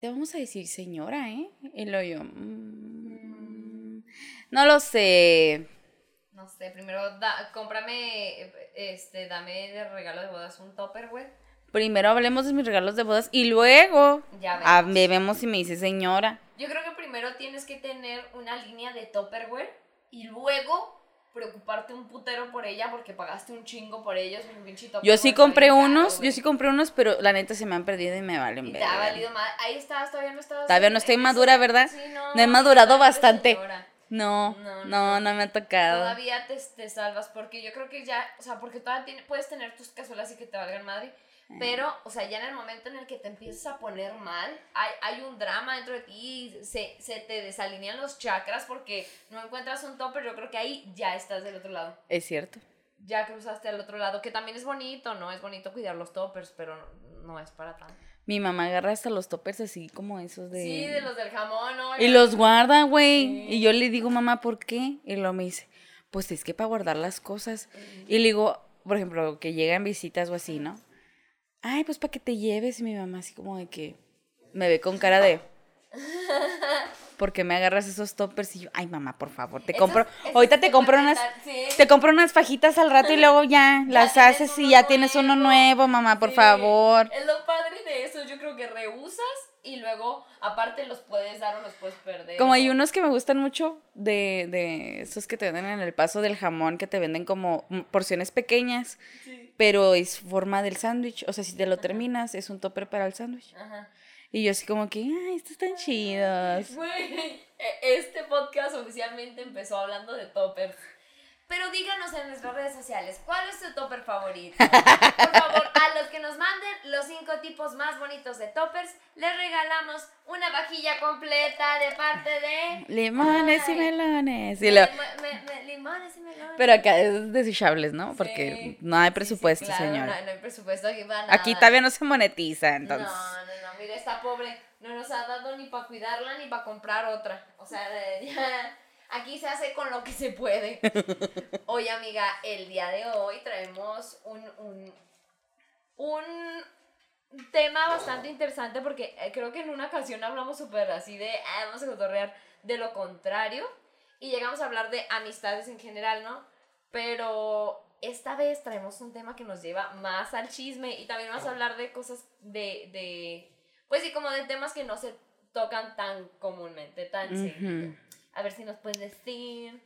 te vamos a decir señora, ¿eh? Y lo yo, mm, no lo sé. No sé, primero da, cómprame, este, dame de regalo de bodas un topper, güey. Primero hablemos de mis regalos de bodas y luego Ya vemos. vemos si me dice señora. Yo creo que primero tienes que tener una línea de Tupperware y luego preocuparte un putero por ella porque pagaste un chingo por ellos. un pinche Yo sí compré caro, unos, yo sí compré unos, pero la neta se me han perdido y me valen Y te verga. ha valido mal. Ahí estás, todavía no estás. Todavía no estoy madura, ¿verdad? Sí, no, No he madurado bastante. No, No, no, no, no, me ha tocado. Todavía te, te salvas porque yo creo que ya, o sea, porque todavía tiene- puedes tener tus cazuelas y que te valgan madre. Pero, o sea, ya en el momento en el que te empiezas a poner mal, hay, hay un drama dentro de ti, se, se te desalinean los chakras porque no encuentras un topper, yo creo que ahí ya estás del otro lado. Es cierto. Ya cruzaste al otro lado, que también es bonito, ¿no? Es bonito cuidar los toppers, pero no es para tanto. Mi mamá agarra hasta los toppers así como esos de... Sí, de los del jamón, ¿no? Y los guarda, güey. Sí. Y yo le digo, mamá, ¿por qué? Y luego me dice, pues es que para guardar las cosas. Y le digo, por ejemplo, que llegan visitas o así, ¿no? Ay, pues para que te lleves. Y mi mamá así como de que me ve con cara de... ¿Por qué me agarras esos toppers? Y yo, ay, mamá, por favor, te compro... esos Ahorita te compro unas... sí. Te compro unas fajitas al rato y luego ya, las haces y ya tienes uno nuevo. mamá, por Sí, favor. Es lo padre de eso, yo creo que reusas y luego aparte los puedes dar o los puedes perder. Como hay ¿no? unos que me gustan mucho de, de esos que te venden en el paso del jamón, que te venden como porciones pequeñas, Sí. Pero es forma del sándwich. O sea, si te lo terminas, es un topper para el sándwich. Ajá. Y yo así como que, ay, estos están chidos. E- este podcast oficialmente empezó hablando de toppers. Pero díganos en nuestras redes sociales, ¿cuál es tu topper favorito? Por favor, a los que nos manden los cinco tipos más bonitos de toppers, les regalamos una vajilla completa de parte de... Limones y melones. Y de lo- me- me- me- limones y melones. pero acá es desechables, ¿no? Porque Sí. no hay Sí, sí, presupuesto, claro, señora. No, no hay presupuesto aquí para nada. Aquí todavía no se monetiza, entonces. No, no, no, mira, esta pobre no nos ha dado ni para cuidarla ni para comprar otra. O sea, ya, aquí se hace con lo que se puede. Oye, amiga, el día de hoy traemos un, un, un tema bastante interesante porque eh, creo que en una ocasión hablamos súper así de, ah, vamos a cotorrear de lo contrario y llegamos a hablar de amistades en general, ¿no? Pero esta vez traemos un tema que nos lleva más al chisme y también vamos a hablar de cosas de, de pues sí, como de temas que no se tocan tan comúnmente, tan seguido. A ver si nos puedes decir.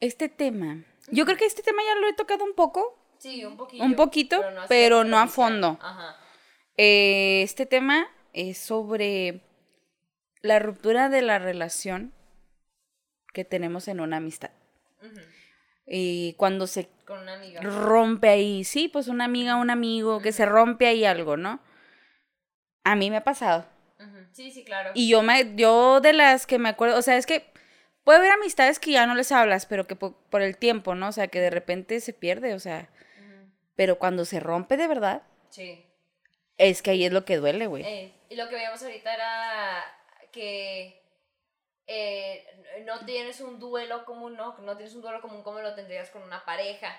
Este tema. Yo creo que este tema ya lo he tocado un poco. Sí, un poquito. Un poquito, pero no a fondo. Ajá. Eh, este tema es sobre la ruptura de la relación que tenemos en una amistad. Y cuando se Con una amiga. rompe ahí, sí, pues una amiga, un amigo, que se rompe ahí algo, ¿no? A mí me ha pasado. Sí, sí, claro. Y yo me, yo de las que me acuerdo, o sea, es que puede haber amistades que ya no les hablas, pero que po- por, el tiempo, ¿no? O sea, que de repente se pierde, o sea, pero cuando se rompe de verdad, Sí. es que ahí es lo que duele, güey. Eh, y lo que veíamos ahorita era que eh, no tienes un duelo común, ¿no? No tienes un duelo común como lo tendrías con una pareja.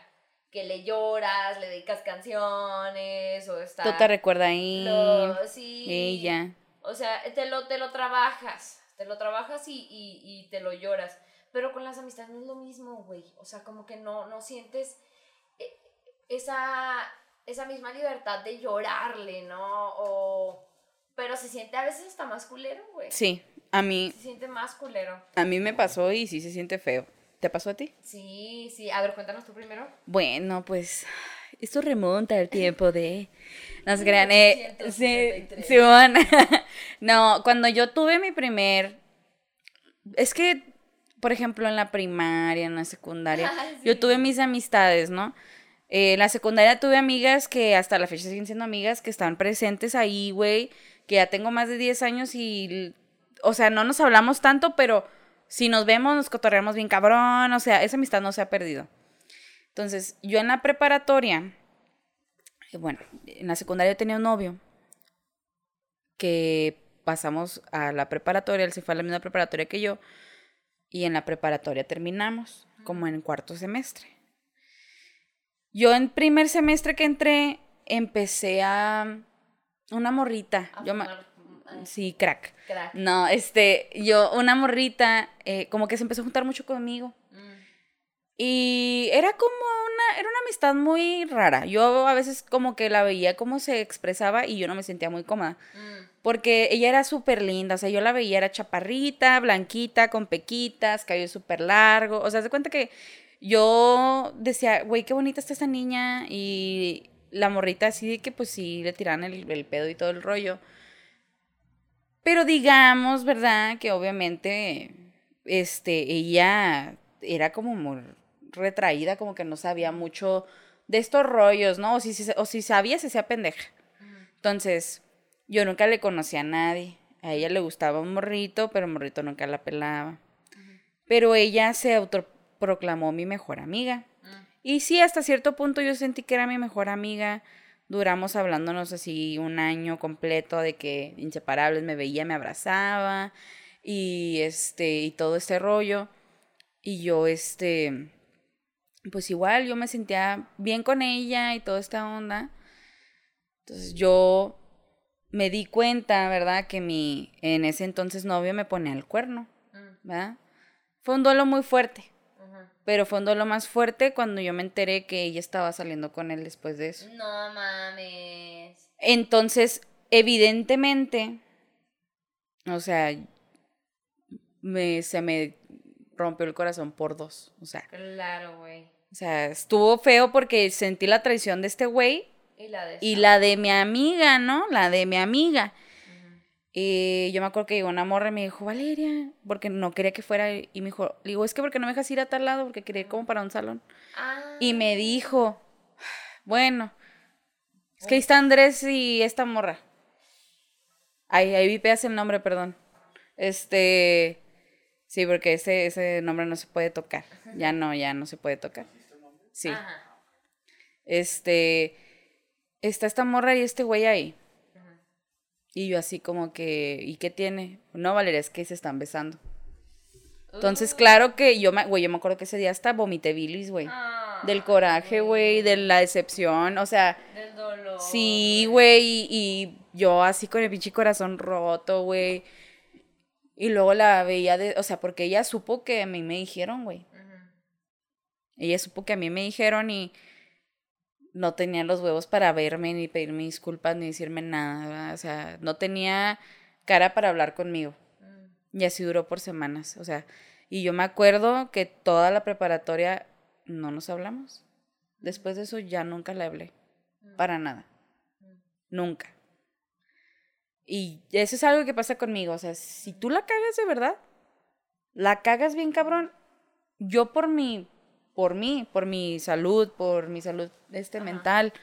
Que le lloras, le dedicas canciones, o está... Tú te recuerdas ahí, lo- sí. ella. O sea, te lo, te lo trabajas, te lo trabajas y, y, y te lo lloras. Pero con las amistades no es lo mismo, güey. O sea, como que no, no sientes eh, esa, esa misma libertad de llorarle, ¿no? O, pero se siente a veces hasta más culero, güey. Sí, a mí, Se siente más culero. a mí me pasó y sí se siente feo. ¿Te pasó a ti? Sí, sí. A ver, cuéntanos tú primero. Bueno, pues esto remonta al tiempo de... No se crean, eh, sí, 1873. Simón. no, cuando yo tuve mi primer... Es que, por ejemplo, en la primaria, en la secundaria, yo sí. tuve mis amistades, ¿no? Eh, en la secundaria tuve amigas que hasta la fecha siguen siendo amigas, que están presentes ahí, güey, que ya tengo más de 10 años y, o sea, no nos hablamos tanto, pero si nos vemos nos cotorreamos bien cabrón, o sea, esa amistad no se ha perdido. Entonces, yo en la preparatoria, bueno, en la secundaria yo tenía un novio que pasamos a la preparatoria, él se fue a la misma preparatoria que yo, y en la preparatoria terminamos, como en cuarto semestre. Yo en primer semestre que entré, empecé a... Una morrita. A Yo fumar Sí, crack. Crack. No, este, yo, una morrita, eh, como que se empezó a juntar mucho conmigo. Y era como una, era una amistad muy rara. Yo a veces como que la veía cómo se expresaba y yo no me sentía muy cómoda. Mm. Porque ella era súper linda, o sea, yo la veía, era chaparrita, blanquita, con pequitas, cabello súper largo. O sea, se cuenta que yo decía, güey, qué bonita está esta niña. Y la morrita así de que pues sí, le tiraban el, el pedo y todo el rollo. Pero digamos, ¿verdad? Que obviamente, este, ella era como muy retraída, como que no sabía mucho de estos rollos, ¿no? O si, si- o si sabía, se hacía pendeja. Entonces, yo nunca le conocía a nadie. A ella le gustaba un morrito, pero el morrito nunca la pelaba. Pero ella se autoproclamó mi mejor amiga. Y sí, hasta cierto punto yo sentí que era mi mejor amiga. Duramos hablándonos así un año completo de que inseparables me veía, me abrazaba y este y todo este rollo. Y yo este pues igual yo me sentía bien con ella y toda esta onda. Entonces yo me di cuenta, ¿verdad? Que mi en ese entonces novio me ponía el cuerno, Mm. ¿verdad? Fue un duelo muy fuerte, pero fue un duelo más fuerte cuando yo me enteré que ella estaba saliendo con él después de eso. No mames. Entonces, evidentemente, o sea, me, se me rompió el corazón por dos. O sea, Claro, güey. O sea, estuvo feo porque sentí la traición de este güey Y la de y esta. la de mi amiga, ¿no? La de mi amiga. Y yo me acuerdo que llegó una morra y me dijo, Valeria, porque no quería que fuera. Y me dijo, le digo, es que porque no me dejas ir a tal lado, porque quería ir como para un salón. Ah. Y me dijo, bueno, es que ahí está Andrés y esta morra. Ahí, ahí vipeas el nombre, perdón. Este, sí, porque ese, ese nombre no se puede tocar. Ya no, ya no se puede tocar. Sí. Ajá. Este, está esta morra y este güey ahí. Y yo así como que, ¿y qué tiene? No, Valeria, es que se están besando. Entonces, Uh. claro que yo me, güey, yo me acuerdo que ese día hasta vomité bilis, güey. Ah, Del coraje, güey, de la decepción, o sea, Del dolor. sí, güey, y, y yo así con el pinche corazón roto, güey. Y luego la veía de, o sea, porque ella supo que a mí me dijeron, güey. Ella supo que a mí me dijeron y no tenía los huevos para verme, ni pedirme disculpas, ni decirme nada, ¿verdad? O sea, no tenía cara para hablar conmigo. Mm. Y así duró por semanas, o sea, y yo me acuerdo que toda la preparatoria no nos hablamos. Después de eso ya nunca le hablé, para nada. Nunca. Y eso es algo que pasa conmigo, o sea, si tú la cagas de verdad, la cagas bien cabrón, yo por mi, por mí, por mi salud, por mi salud este Ajá. mental,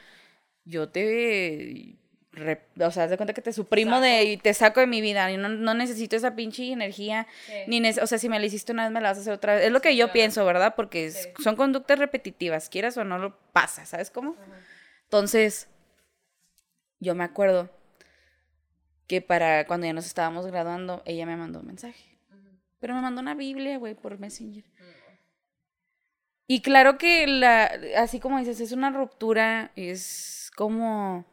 yo te, re- o sea, haz de cuenta que te suprimo de, y te saco de mi vida, no, no necesito esa pinche energía, Sí. ni o sea, si me la hiciste una vez, me la vas a hacer otra vez, es lo que Sí, yo claro. pienso, ¿verdad? Porque es- Sí. son conductas repetitivas, quieras o no lo pasa, ¿sabes cómo? Entonces, yo me acuerdo que para cuando ya nos estábamos graduando, ella me mandó un mensaje. Pero me mandó una Biblia, güey, por Messenger. Mm. Y claro que la, así como dices, es una ruptura, es como,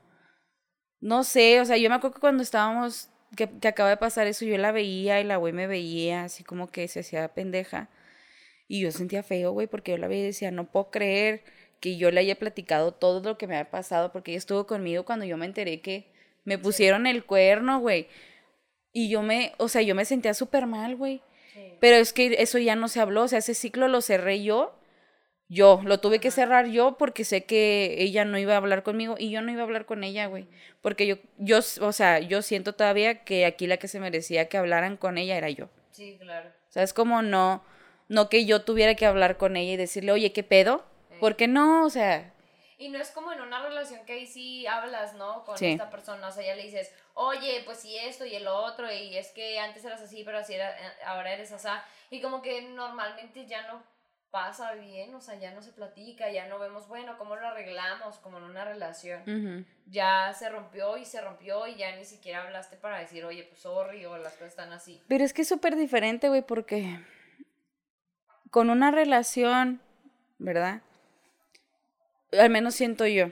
no sé, o sea, yo me acuerdo que cuando estábamos, que, que acaba de pasar eso, yo la veía y la güey me veía, así como que se hacía pendeja. Y yo sentía feo, güey, porque yo la veía y decía, no puedo creer que yo le haya platicado todo lo que me había pasado, porque ella estuvo conmigo cuando yo me enteré que me pusieron el cuerno, güey. Y yo me, o sea, yo me sentía súper mal, güey. Sí. Pero es que eso ya no se habló, o sea, ese ciclo lo cerré yo. Yo, lo tuve que cerrar yo porque sé que ella no iba a hablar conmigo y yo no iba a hablar con ella, güey. Porque yo, yo, o sea, yo siento todavía que aquí la que se merecía que hablaran con ella era yo. Sí, claro. O sea, es como no, no que yo tuviera que hablar con ella y decirle, oye, ¿qué pedo? Sí. ¿Por qué no? O sea, Y no es como en una relación que ahí sí hablas, ¿no? Con Sí. esta persona, o sea, ya le dices, oye, pues sí esto y el otro, y es que antes eras así, pero así era, eh, ahora eres así. Y como que normalmente ya no pasa bien, o sea, ya no se platica, ya no vemos, bueno, cómo lo arreglamos, como en una relación. Ya se rompió y se rompió y ya ni siquiera hablaste para decir, oye, pues sorry, o las cosas están así. Pero es que es súper diferente, güey, porque con una relación, ¿verdad? Al menos siento yo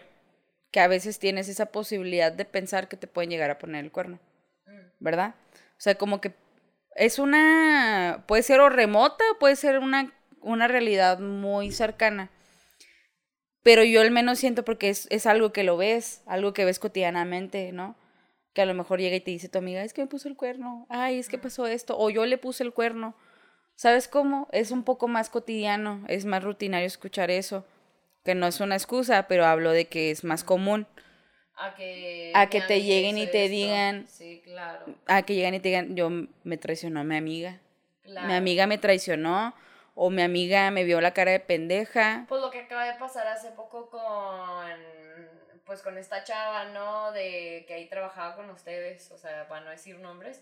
que a veces tienes esa posibilidad de pensar que te pueden llegar a poner el cuerno. ¿verdad? O sea, como que es una, puede ser o remota, puede ser una, una realidad muy cercana. Pero yo al menos siento porque es, es algo que lo ves, algo que ves cotidianamente, ¿no? Que a lo mejor llega y te dice tu amiga, es que me puso el cuerno, ay, es que pasó esto, o yo le puse el cuerno. ¿Sabes cómo? Es un poco más cotidiano, es más rutinario escuchar eso, que no es una excusa, pero hablo de que es más común. A que, A que te lleguen y te esto. digan- Sí, claro. A que llegan y te digan, yo me traicionó mi amiga. claro. Mi amiga me traicionó, o mi amiga me vio la cara de pendeja. Pues lo que acaba de pasar hace poco con. Pues con esta chava, ¿no? De que ahí trabajaba con ustedes. O sea, para no decir nombres.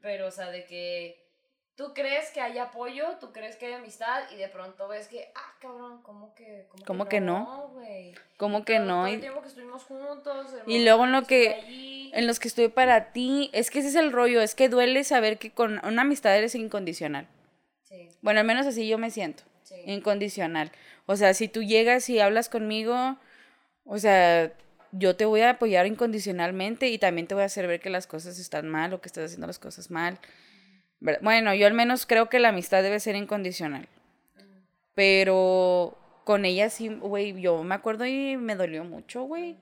Pero, o sea, de que. Tú crees que hay apoyo, tú crees que hay amistad y de pronto ves que, ah, cabrón, ¿cómo que, cómo ¿Cómo que no? güey? ¿Cómo que Todo- no? Todo Y- el tiempo que estuvimos juntos. Y luego en lo que- allí. En los que estuve para ti, es que ese es el rollo, es que duele saber que con una amistad eres incondicional. Sí, Bueno, al menos así yo me siento, sí. incondicional. O sea, si tú llegas y hablas conmigo, o sea, yo te voy a apoyar incondicionalmente y también te voy a hacer ver que las cosas están mal o que estás haciendo las cosas mal. Bueno, yo al menos creo que la amistad debe ser incondicional. Pero con ella sí, güey, yo me acuerdo y me dolió mucho, güey.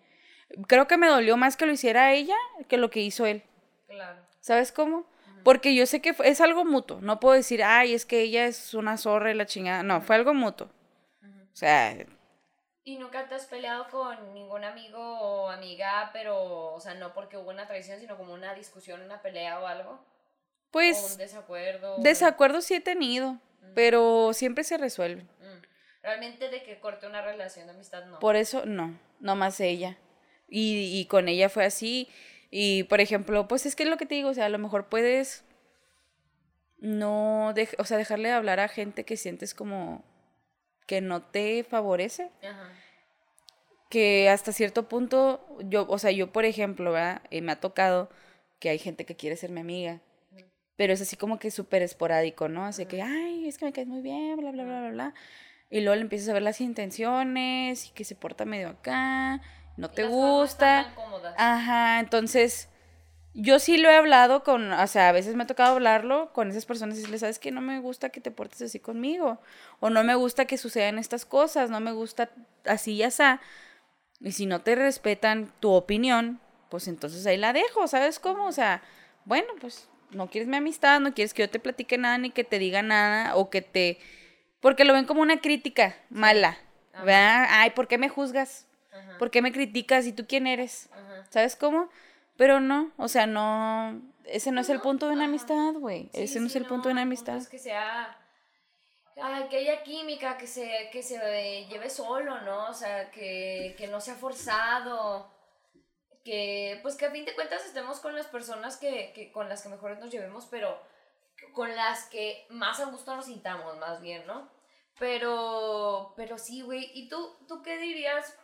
Creo que me dolió más que lo hiciera ella que lo que hizo él. Claro. ¿Sabes cómo? Porque yo sé que es algo mutuo. No puedo decir, ay, es que ella es una zorra y la chingada. No, fue algo mutuo. O sea, ¿Y nunca te has peleado con ningún amigo o amiga, pero, o sea, no porque hubo una traición, sino como una discusión, una pelea o algo? o un pues desacuerdo. desacuerdos sí he tenido, pero siempre se resuelven. Mm. Realmente de que corte una relación de amistad, no. Por eso no, no más ella. Y, y con ella fue así. Y por ejemplo, pues es que es lo que te digo, o sea, a lo mejor puedes no, dej- o sea, dejarle de hablar a gente que sientes como que no te favorece. Ajá. que hasta cierto punto, yo, o sea, yo por ejemplo, ¿verdad? Eh, me ha tocado que hay gente que quiere ser mi amiga, pero es así como que súper esporádico, ¿no? Así que, ay, es que me caes muy bien, bla, bla, bla, bla, bla. Y luego le empiezas a ver las intenciones y que se porta medio acá, no te Las gusta. están tan cómodas. Ajá, entonces yo sí lo he hablado con, o sea, a veces me ha tocado hablarlo con esas personas y decirles, sabes que no me gusta que te portes así conmigo, o no me gusta que sucedan estas cosas, no me gusta así y así. Y si no te respetan tu opinión, pues entonces ahí la dejo, ¿sabes cómo? O sea, bueno, pues no quieres mi amistad, no quieres que yo te platique nada ni que te diga nada o que te... Porque lo ven como una crítica mala, Ajá. ¿verdad? Ay, ¿por qué me juzgas? Ajá. ¿Por qué me criticas? ¿Y tú quién eres? Ajá. ¿Sabes cómo? Pero no, o sea, no, ese no es el punto de una amistad, güey. Sí, ese no sí, es el punto de una amistad. Es que sea. Ay, que haya química, que se, que se lleve solo, ¿no? O sea, que, que no sea forzado. Que, pues que a fin de cuentas estemos con las personas que, que con las que mejor nos llevemos, pero con las que más a gusto nos sintamos, más bien, ¿no? Pero, pero sí, güey. ¿Y tú, tú qué dirías?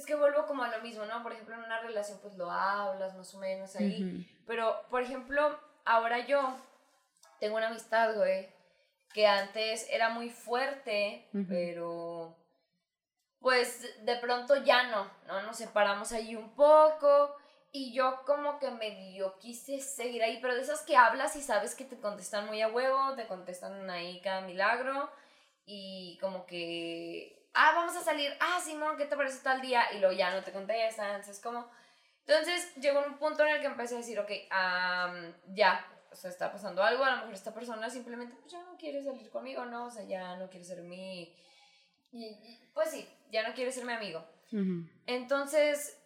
Es que vuelvo como a lo mismo, ¿no? Por ejemplo, en una relación, pues lo hablas más o menos ahí. Pero, por ejemplo, ahora yo tengo una amistad, güey, que antes era muy fuerte, pero pues de pronto ya no, ¿no? Nos separamos ahí un poco y yo como que medio quise seguir ahí, pero de esas que hablas y sabes que te contestan muy a huevo, te contestan ahí cada milagro y como que, ah, vamos a salir, ah, Simón, ¿qué te parece tal día? Y luego ya no te contestan, entonces como... Entonces llegó un punto en el que empecé a decir, ok, am, ya, o sea, está pasando algo, a lo mejor esta persona simplemente pues, ya no quiere salir conmigo, ¿no? O sea, ya no quiere ser mi... pues sí, ya no quiere ser mi amigo. Entonces,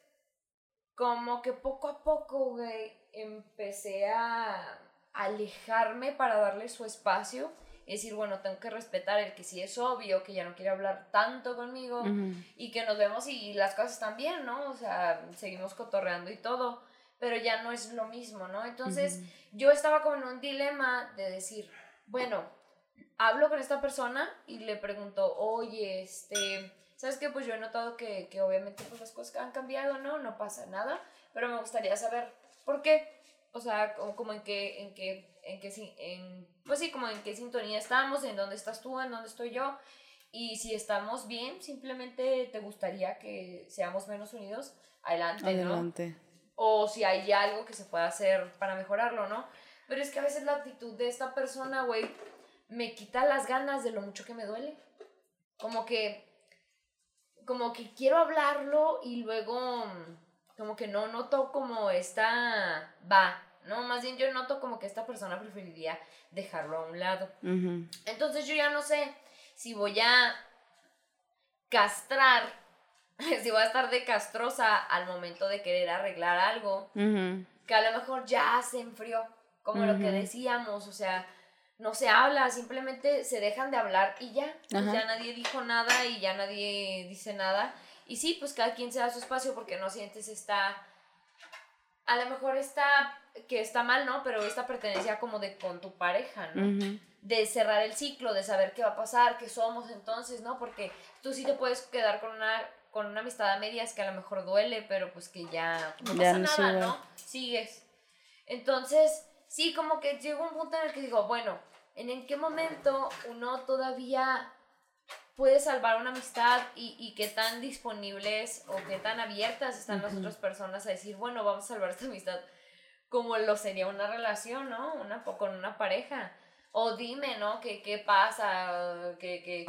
como que poco a poco, güey, empecé a alejarme para darle su espacio y decir, bueno, tengo que respetar el que sí es obvio, que ya no quiere hablar tanto conmigo y que nos vemos y las cosas están bien, ¿no? O sea, seguimos cotorreando y todo, pero ya no es lo mismo, ¿no? Entonces, yo estaba como en un dilema de decir, bueno, hablo con esta persona y le pregunto, oye, este, ¿sabes qué? Pues yo he notado que, que obviamente pues las cosas han cambiado, ¿no? No pasa nada, pero me gustaría saber por qué. O sea, como, como en qué, en qué, en qué, en, pues sí, como en qué sintonía estamos, en dónde estás tú, en dónde estoy yo. Y si estamos bien, simplemente te gustaría que seamos menos unidos, adelante, ¿no? Adelante. o si hay algo que se pueda hacer para mejorarlo, ¿no? Pero es que a veces la actitud de esta persona, güey, me quita las ganas de lo mucho que me duele. Como que, como que quiero hablarlo y luego, como que no noto como esta, va, ¿no? Más bien yo noto como que esta persona preferiría dejarlo a un lado. Entonces yo ya no sé si voy a castrar, si voy a estar de castrosa al momento de querer arreglar algo, que a lo mejor ya se enfrió, como lo que decíamos, o sea, no se habla, simplemente se dejan de hablar y ya, pues ya nadie dijo nada y ya nadie dice nada. Y sí, pues cada quien se da su espacio porque no sientes esta, a lo mejor está, que está mal, ¿no? Pero esta pertenencia como de con tu pareja, ¿no? De cerrar el ciclo, de saber qué va a pasar, qué somos entonces, ¿no? Porque tú sí te puedes quedar con una, con una amistad a medias que a lo mejor duele, pero pues que ya no pasa nada, ¿no? Sigues. Entonces, sí, como que llegó un punto en el que digo, bueno, ¿en, qué momento uno todavía puede salvar una amistad y, y qué tan disponibles o qué tan abiertas están las otras personas a decir, bueno, vamos a salvar esta amistad como lo sería una relación, ¿no? Una, con una pareja. O dime, ¿no? ¿Qué, qué pasa? ¿Qué, qué,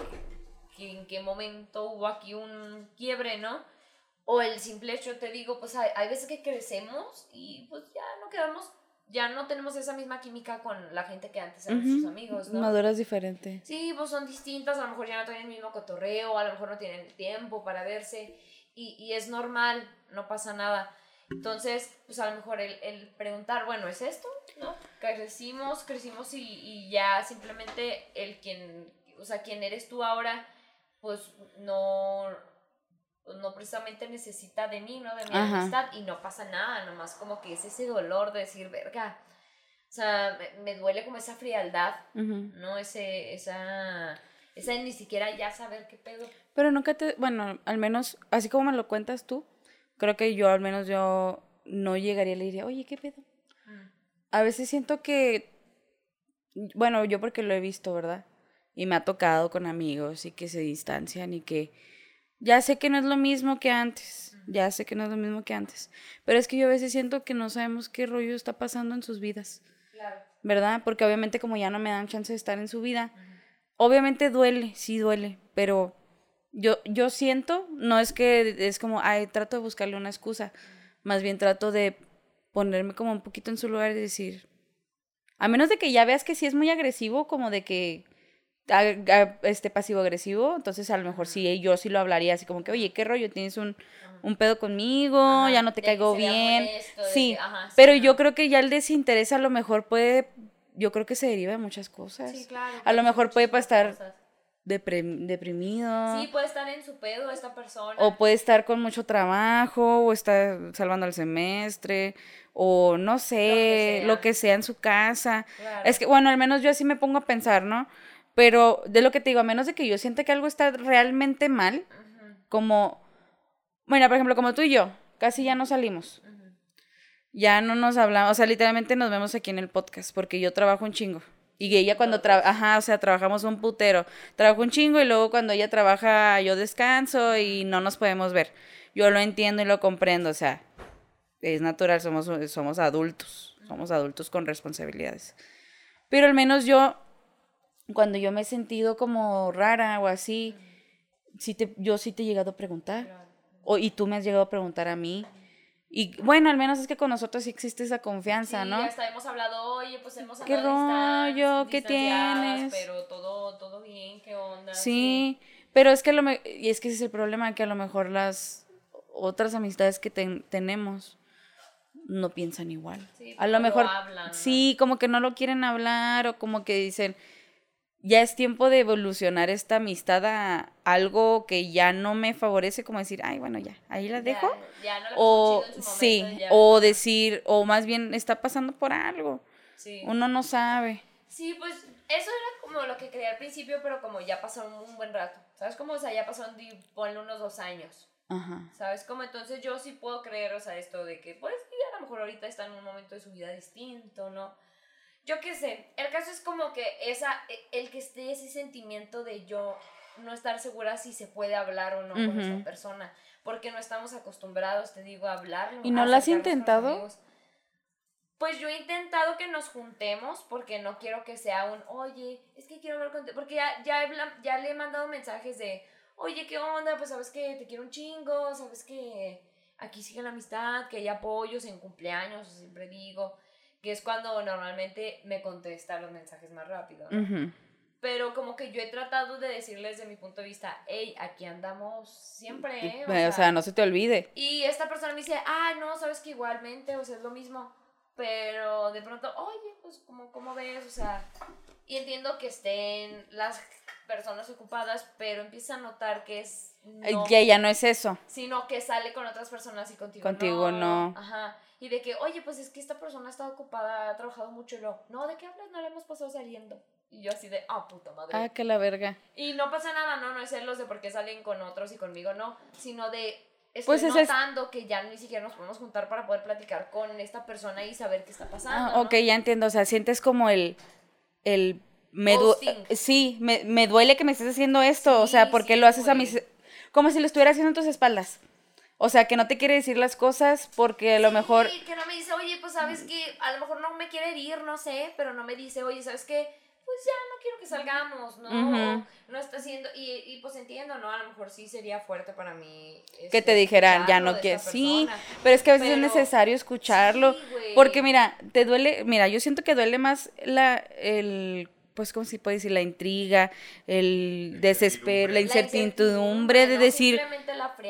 qué, en qué momento hubo aquí un quiebre, ¿no? O el simple hecho, te digo, pues hay, hay veces que crecemos y pues ya no quedamos ya no tenemos esa misma química con la gente que antes eran sus amigos, ¿no? Maduras diferente. Sí, pues son distintas, a lo mejor ya no tienen el mismo cotorreo, a lo mejor no tienen tiempo para verse y, y es normal, no pasa nada. Entonces, pues a lo mejor el, el preguntar, bueno, ¿es esto? ¿No? Crecimos, crecimos y, y ya simplemente el quien, o sea, quien eres tú ahora, pues no no precisamente necesita de mí, ¿no? De mi amistad y no pasa nada, nomás como que es ese dolor de decir, verga, o sea, me, duele como esa frialdad, ¿no? Ese, esa, esa ni siquiera ya saber qué pedo. Pero nunca te, bueno, al menos, así como me lo cuentas tú, creo que yo al menos yo no llegaría y le diría, oye, ¿qué pedo? Mm. A veces siento que, bueno, yo porque lo he visto, ¿verdad? Y me ha tocado con amigos y que se distancian y que ya sé que no es lo mismo que antes, ya sé que no es lo mismo que antes, pero es que yo a veces siento que no sabemos qué rollo está pasando en sus vidas, claro. ¿verdad? Porque obviamente como ya no me dan chance de estar en su vida, obviamente duele, sí duele, pero yo, yo siento, no es que es como, ay, trato de buscarle una excusa, más bien trato de ponerme como un poquito en su lugar y decir, a menos de que ya veas que sí es muy agresivo, como de que este pasivo agresivo, entonces a lo mejor sí, yo sí lo hablaría así como que, oye, ¿qué rollo? ¿Tienes un, un pedo conmigo? ya no te caigo bien. sí, pero yo creo que ya el desinterés a lo mejor puede, yo creo que se deriva de muchas cosas. Sí, claro. A lo mejor puede estar deprimido. Sí, puede estar en su pedo esta persona. O puede estar con mucho trabajo, o está salvando el semestre, o no sé, lo que sea, en su casa. Es que, bueno, al menos yo así me pongo a pensar, ¿no? Pero de lo que te digo, a menos de que yo sienta que algo está realmente mal, como, bueno, por ejemplo, como tú y yo, casi ya no salimos. Ya no nos hablamos, o sea, literalmente nos vemos aquí en el podcast, porque yo trabajo un chingo. Y ella cuando trabaja, ajá, o sea, trabajamos un putero. Trabajo un chingo y luego cuando ella trabaja yo descanso y no nos podemos ver. Yo lo entiendo y lo comprendo, o sea, es natural, somos, somos adultos, somos adultos con responsabilidades. Pero al menos yo cuando yo me he sentido como rara o así, sí te, yo sí te he llegado a preguntar. O, y tú me has llegado a preguntar a mí. Y bueno, al menos es que con nosotros sí existe esa confianza, sí, ¿no? hasta hemos hablado, oye, pues hemos ¿Qué rollo? ¿Qué tienes? Pero todo, todo bien, ¿qué onda? Sí, pero es que lo y es que ese es el problema, que a lo mejor las otras amistades que tenemos no piensan igual. a lo mejor, sí, como que no lo quieren hablar o como que dicen, ya es tiempo de evolucionar esta amistad a algo que ya no me favorece, como decir, ay, bueno, ya, ahí la dejo. Ya, no o sí, o decir, o más bien está pasando por algo. Sí. Uno no sabe. Sí, pues eso era como lo que quería al principio, pero como ya pasó un buen rato. ¿Sabes cómo? O sea, ya pasaron, ponle unos dos años. Ajá. ¿Sabes cómo? Entonces yo sí puedo creer, o sea, esto de que, pues, a lo mejor ahorita está en un momento de su vida distinto, ¿no? Yo qué sé, el caso es como que esa, e, el que esté ese sentimiento de yo no estar segura si se puede hablar o no con esta persona, porque no estamos acostumbrados, te digo, a hablarlo. ¿Y no lo has intentado? Pues yo he intentado que nos juntemos porque no quiero que sea un, oye, es que quiero hablar contigo, porque ya, ya, ya le he mandado mensajes de, oye, ¿qué onda? Pues sabes que te quiero un chingo, sabes que aquí sigue la amistad, que hay apoyos en cumpleaños, siempre digo, que es cuando normalmente me contesta los mensajes más rápido, Pero como que yo he tratado de decirles de mi punto de vista, hey, aquí andamos siempre, ¿eh? O, sea, no se te olvide. Y esta persona me dice, ah, no, sabes que igualmente, o sea, es lo mismo. Pero de pronto, oye, pues, como, ¿cómo ves? O sea, y entiendo que estén las personas ocupadas, pero empieza a notar que es... No, ya, ya no es eso. Sino que sale con otras personas y contigo, contigo no. Ajá. Y de que, oye, pues es que esta persona está ocupada, ha trabajado mucho. Y lo, no, ¿de qué hablas? No le hemos pasado saliendo. Y yo así de, ah, puta madre. Ah, que la verga. Y no pasa nada, no, no es celos de por qué salen con otros y conmigo, no. Sino de, estoy pues notando que ya ni siquiera nos podemos juntar para poder platicar con esta persona y saber qué está pasando. Ah, ok, ya entiendo. O sea, sientes como el, el me sí, me, me, duele que me estés haciendo esto, o sea, porque lo haces a mis como si lo estuviera haciendo en tus espaldas. O sea, que no te quiere decir las cosas porque a lo mejor que no me dice, "Oye, pues sabes que a lo mejor no me quiere herir, no sé", pero no me dice, "Oye, ¿sabes qué? Pues ya no quiero que salgamos, ¿no? No está haciendo y, y, pues entiendo, ¿no? A lo mejor sí sería fuerte para mí que te este, dijeran, "Ya no quieres." Sí, pero es que a veces es necesario escucharlo, porque mira, te duele, mira, yo siento que duele más la el pues, ¿cómo se puede decir? La intriga, el desespero, la incertidumbre de decir,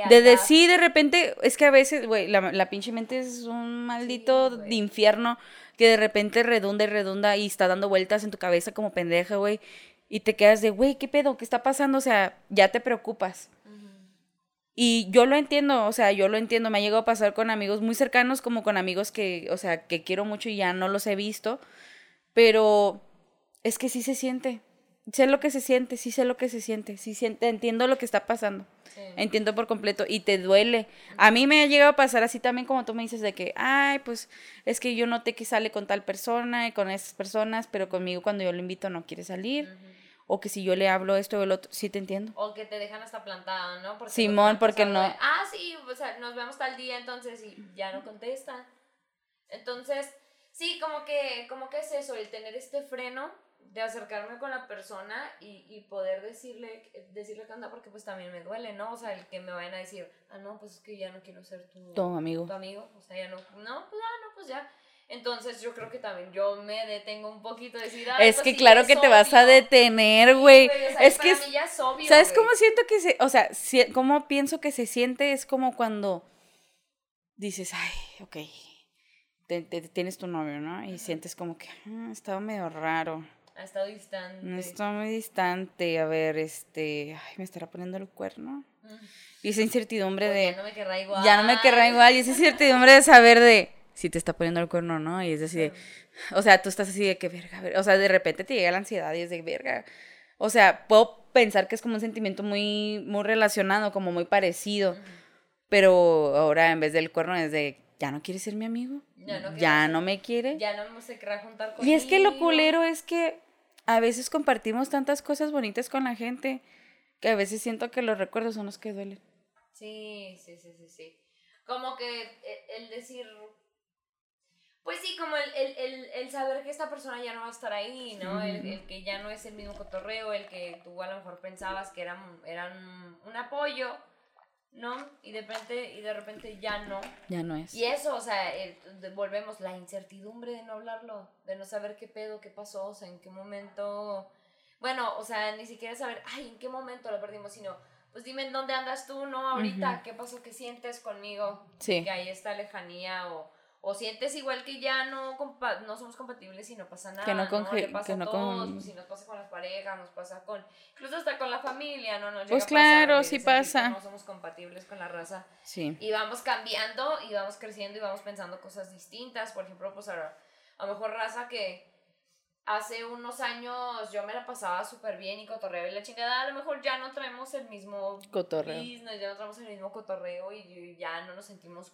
de decir de repente, es que a veces, güey, la, la, pinche mente es un maldito de infierno que de repente redunda y redunda y está dando vueltas en tu cabeza como pendeja, güey, y te quedas de, güey, ¿qué pedo? ¿Qué está pasando? O sea, ya te preocupas. Y yo lo entiendo, o sea, yo lo entiendo, me ha llegado a pasar con amigos muy cercanos como con amigos que, o sea, que quiero mucho y ya no los he visto, pero es que sí se siente. Sé lo que se siente, sí sé lo que se siente, sí siente, entiendo lo que está pasando. Entiendo por completo y te duele. A mí me ha llegado a pasar así también como tú me dices de que, ay, pues es que yo noté que sale con tal persona y con esas personas, pero conmigo cuando yo lo invito no quiere salir. O que si yo le hablo esto o el otro, sí te entiendo. O que te dejan hasta plantada, ¿no? Porque Simón, porque no. ah, sí, o sea, nos vemos tal día entonces y ya no contesta. Entonces, sí, como que, como que es eso, el tener este freno de acercarme con la persona y, y poder decirle, decirle qué onda, porque pues también me duele, ¿no? O sea, el que me vayan a decir, ah, no, pues es que ya no quiero ser tu, tu amigo. Tu amigo, o sea, ya no, no, pues ya, no, pues ya. Entonces yo creo que también yo me detengo un poquito de decir, es pues que claro que te vas a detener, güey. es que es obvio, ¿Sabes cómo siento que se, o sea, si, cómo pienso que se siente es como cuando dices, ay, ok, te, tienes tu novio, ¿no? Y sientes como que, ah, estaba medio raro ha estado distante. Está muy distante. A ver, este. Ay, me estará poniendo el cuerno. Y esa incertidumbre pues de. Ya no me querrá igual. Ya no me querrá igual. Y esa incertidumbre de saber de si te está poniendo el cuerno o no. Y es decir, o sea, tú estás así de que verga. O sea, de repente te llega la ansiedad y es de verga. O sea, puedo pensar que es como un sentimiento muy, muy relacionado, como muy parecido. Pero ahora en vez del cuerno es de ya no quiere ser mi amigo. Ya no, ya no me quiere. Ya no se querrá juntar conmigo. Y es que lo culero es que a veces compartimos tantas cosas bonitas con la gente que a veces siento que los recuerdos son los que duelen. Sí, sí, sí, sí, sí. Como que eh, el, decir, pues sí, como el, el, el, saber que esta persona ya no va a estar ahí, ¿no? El, que ya no es el mismo cotorreo, el que tú a lo mejor pensabas que eran, eran un apoyo ¿no? Y de repente, y de repente ya no. Ya no es. Y eso, o sea, volvemos, la incertidumbre de no hablarlo, de no saber qué pedo, qué pasó, o sea, en qué momento, bueno, o sea, ni siquiera saber, ay, en qué momento lo perdimos, sino, pues dime en dónde andas tú, ¿no? Ahorita, ¿qué pasó? ¿Qué sientes conmigo? Sí. Que hay esta lejanía o o sientes igual que ya no, no somos compatibles y no pasa nada. Que no, con ¿no? pasa que no todos, pues, si nos pasa con las parejas, nos pasa con, incluso hasta con la familia, ¿no? Nos pues claro, sí pasa. No somos compatibles con la raza. Sí. Y vamos cambiando y vamos creciendo y vamos pensando cosas distintas. Por ejemplo, pues ahora, a lo mejor raza que hace unos años yo me la pasaba súper bien y cotorreo y la chingada, a lo mejor ya no traemos el mismo cotorreo. Business, ya no traemos el mismo cotorreo y ya no nos sentimos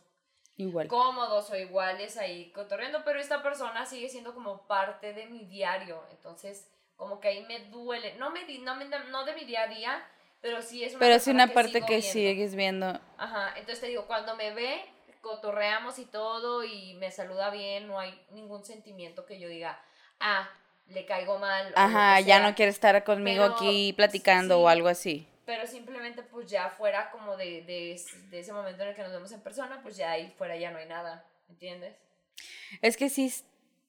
Igual. cómodos o iguales ahí cotorreando, pero esta persona sigue siendo como parte de mi diario, entonces como que ahí me duele, no, me, no, no de mi día a día, pero sí es una Pero sí persona una parte que viendo. sigues viendo. Ajá, entonces te digo, cuando me ve, cotorreamos y todo y me saluda bien, no hay ningún sentimiento que yo diga, ah, le caigo mal. Ajá, ya sea". no quiere estar conmigo Pero, aquí platicando sí. o algo así. Pero simplemente pues ya fuera como de, de, de ese momento en el que nos vemos en persona, pues ya ahí fuera ya no hay nada, ¿entiendes? Es que sí,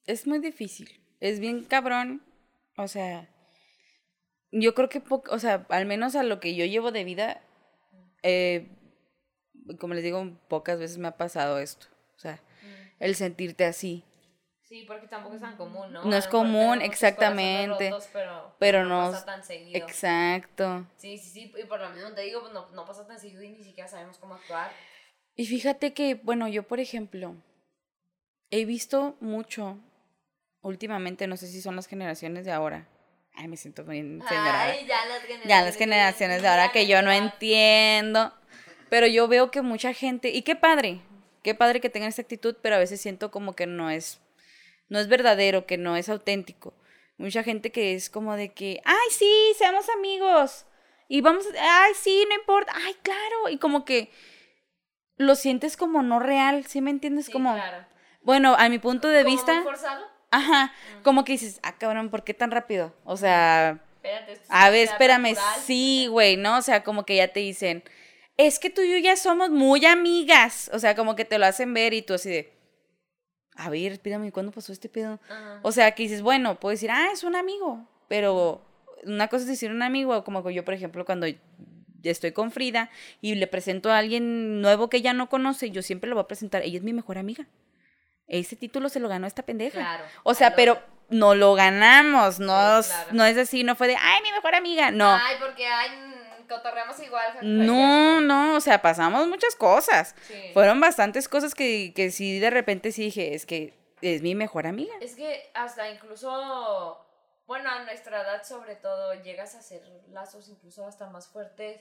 es, muy difícil. Es bien cabrón. O sea, yo creo que, o sea, al menos a lo que yo llevo de vida, eh, como les digo, pocas veces me ha pasado esto. O sea, el sentirte así. Sí, porque tampoco es tan común, ¿no? No es común, exactamente, rotos, pero, pero no, no- pasa tan seguido. Exacto. Sí, sí, sí, y por lo mismo te digo, pues no, no pasa tan seguido y ni siquiera sabemos cómo actuar. Y fíjate que, bueno, yo, por ejemplo, he visto mucho últimamente, no sé si son las generaciones de ahora. Ay, me siento bien señora. Ay, ya las generaciones, ya las generaciones de ahora que yo no entiendo. Pero yo veo que mucha gente, y qué padre, qué padre que tengan esa actitud, pero a veces siento como que no es, no es verdadero, que no es auténtico. Mucha gente que es como de que, ay, sí, seamos amigos. Y vamos, ay, sí, no importa, ay, claro. Y como que lo sientes como no real, ¿sí me entiendes? Sí, como, claro. bueno, a mi punto de ¿Como vista, muy forzado? ajá, como que dices, ah, cabrón, ¿por qué tan rápido? O sea, Espérate, esto es a ver, espérame, natural. sí, güey, ¿no? O sea, como que ya te dicen, es que tú y yo ya somos muy amigas. O sea, como que te lo hacen ver y tú así de, a ver, pídame, ¿cuándo pasó este pedo? O sea, que dices, bueno, puedo decir, ah, es un amigo, pero una cosa es decir un amigo, como yo, por ejemplo, cuando estoy con Frida y le presento a alguien nuevo que ella no conoce, yo siempre lo voy a presentar, ella es mi mejor amiga. Ese título se lo ganó esta pendeja. Claro. O sea, pero no lo ganamos, no, Sí, claro. no es así, no fue de, ay, mi mejor amiga, no. Ay, porque ay, cotorreamos igual. No, no, o sea, pasamos muchas cosas. Sí. Fueron bastantes cosas que, que sí de repente sí dije, es que es mi mejor amiga. Es que hasta incluso, bueno, a nuestra edad sobre todo, llegas a hacer lazos incluso hasta más fuertes